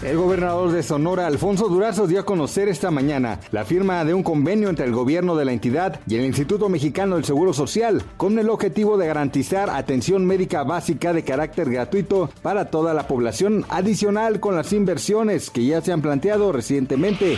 El gobernador de Sonora, Alfonso Durazo, dio a conocer esta mañana la firma de un convenio entre el gobierno de la entidad y el Instituto Mexicano del Seguro Social, con el objetivo de garantizar atención médica básica de carácter gratuito para toda la población, adicional con las inversiones que ya se han planteado recientemente.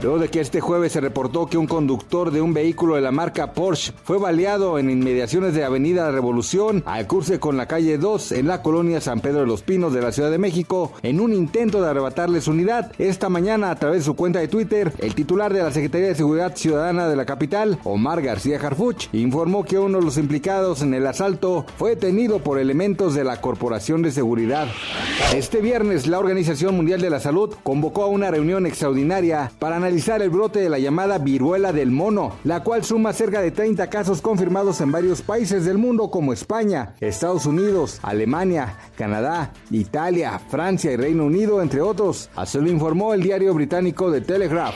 Luego de que este jueves se reportó que un conductor de un vehículo de la marca Porsche fue baleado en inmediaciones de Avenida Revolución, al curse con la calle 2 en la colonia San Pedro de los Pinos de la Ciudad de México, en un intento de arrebatarle su unidad. Esta mañana, a través de su cuenta de Twitter, el titular de la Secretaría de Seguridad Ciudadana de la capital, Omar García Harfuch, informó que uno de los implicados en el asalto fue detenido por elementos de la Corporación de Seguridad. Este viernes, la Organización Mundial de la Salud convocó a una reunión extraordinaria para analizar el brote de la llamada viruela del mono, la cual suma cerca de 30 casos confirmados en varios países del mundo como España, Estados Unidos, Alemania, Canadá, Italia, Francia y Reino Unido, entre otros. Así lo informó el diario británico The Telegraph.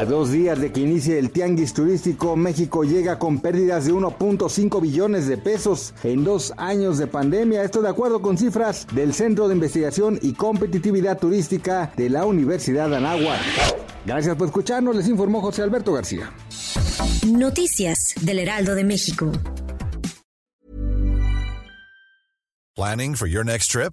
A dos días de que inicie el tianguis turístico, México llega con pérdidas de 1.5 billones de pesos en dos años de pandemia. Esto de acuerdo con cifras del Centro de Investigación y Competitividad Turística de la Universidad de Anáhuac. Gracias por escucharnos, les informó José Alberto García. Noticias del Heraldo de México. Planning for your next trip?